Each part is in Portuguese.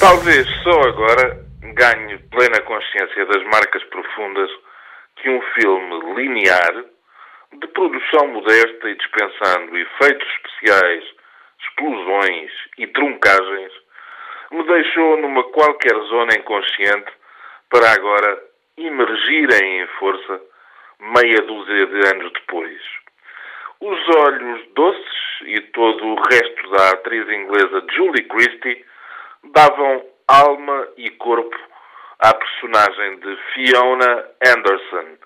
Talvez só agora ganhe plena consciência das marcas profundas que um filme linear, de produção modesta e dispensando efeitos especiais, explosões e truncagens, me deixou numa qualquer zona inconsciente para agora emergirem em força meia dúzia de anos depois. Os olhos doces e todo o resto da atriz inglesa Julie Christie davam alma e corpo à personagem de Fiona Anderson,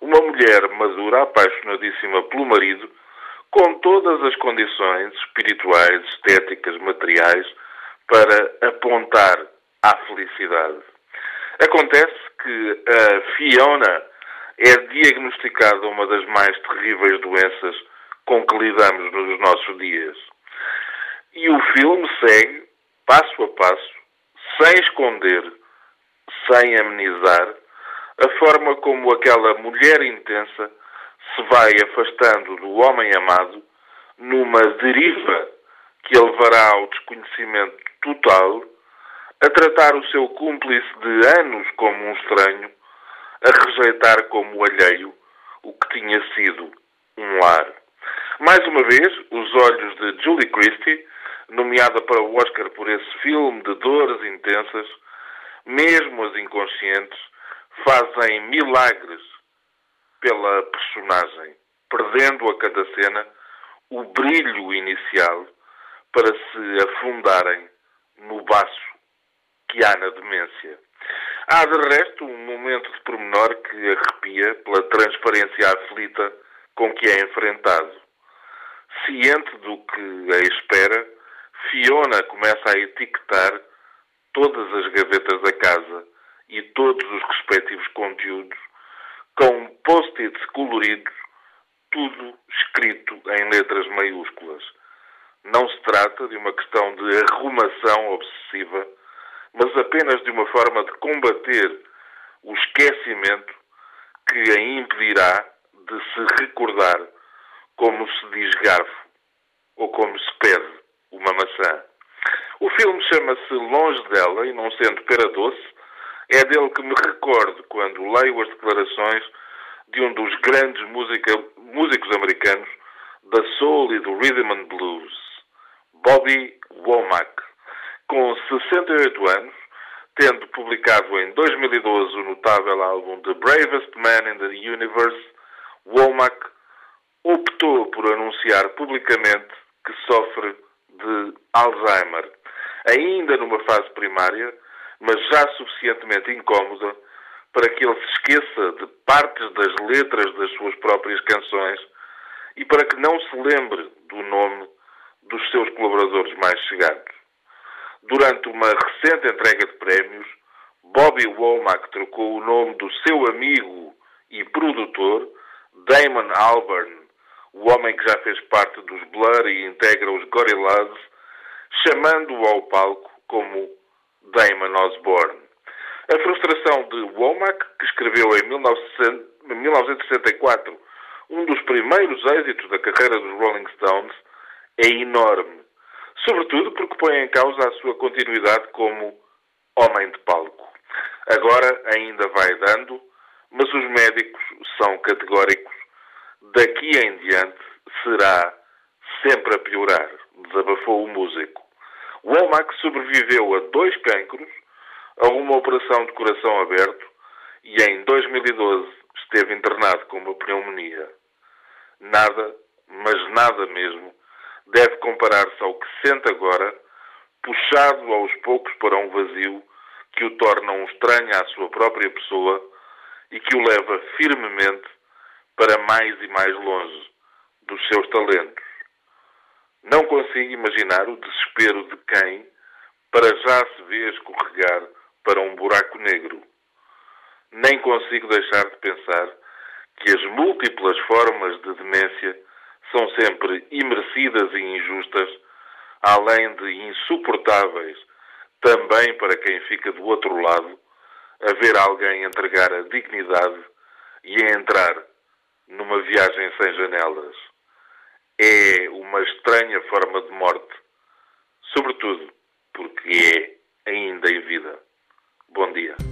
uma mulher madura, apaixonadíssima pelo marido, com todas as condições espirituais, estéticas, materiais para apontar à felicidade. Acontece que a Fiona é diagnosticada uma das mais terríveis doenças com que lidamos nos nossos dias. E o filme segue, passo a passo, sem esconder, sem amenizar, a forma como aquela mulher intensa se vai afastando do homem amado numa deriva que a levará ao desconhecimento total, a tratar o seu cúmplice de anos como um estranho, a rejeitar como alheio o que tinha sido um lar. Mais uma vez, os olhos de Julie Christie, nomeada para o Oscar por esse filme de dores intensas, mesmo as inconscientes, fazem milagres pela personagem, perdendo a cada cena o brilho inicial para se afundarem no baço que há na demência. Há, de resto, um momento de pormenor que arrepia pela transparência aflita com que é enfrentado. Ciente do que a espera, Fiona começa a etiquetar todas as gavetas da casa e todos os respectivos conteúdos com post-its coloridos, tudo escrito em letras maiúsculas. Não se trata de uma questão de arrumação obsessiva, mas apenas de uma forma de combater o esquecimento que a impedirá de se recordar como se diz garfo ou como se pede uma maçã. O filme chama-se Longe dela e, não sendo pera doce, é dele que me recordo quando leio as declarações de um dos grandes música, músicos americanos da soul e do rhythm and blues, Bobby Womack, com 68 anos, tendo publicado em 2012 o notável álbum The Bravest Man in the Universe, Womack optou por anunciar publicamente que sofre de Alzheimer, ainda numa fase primária, mas já suficientemente incómoda para que ele se esqueça de partes das letras das suas próprias canções e para que não se lembre do nome dos seus colaboradores mais chegados. Durante uma recente entrega de prémios, Bobby Womack trocou o nome do seu amigo e produtor, Damon Albarn, o homem que já fez parte dos Blur e integra os Gorillaz, chamando-o ao palco como Damon Osborne. A frustração de Womack, que escreveu em 1964 um dos primeiros êxitos da carreira dos Rolling Stones, é enorme. Sobretudo porque põe em causa a sua continuidade como homem de palco. Agora ainda vai dando, mas os médicos são categóricos. Daqui em diante será sempre a piorar, desabafou o músico. Womack sobreviveu a dois cancros, a uma operação de coração aberto e em 2012 esteve internado com uma pneumonia. Nada, mas nada mesmo, deve comparar-se ao que sente agora, puxado aos poucos para um vazio que o torna um estranho à sua própria pessoa e que o leva firmemente para mais e mais longe dos seus talentos. Não consigo imaginar o desespero de quem, para já se vê escorregar para um buraco negro. Nem consigo deixar de pensar que as múltiplas formas de demência são sempre imerecidas e injustas, além de insuportáveis também para quem fica do outro lado, a ver alguém entregar a dignidade e a entrar numa viagem sem janelas. É uma estranha forma de morte, sobretudo porque é ainda em vida. Bom dia.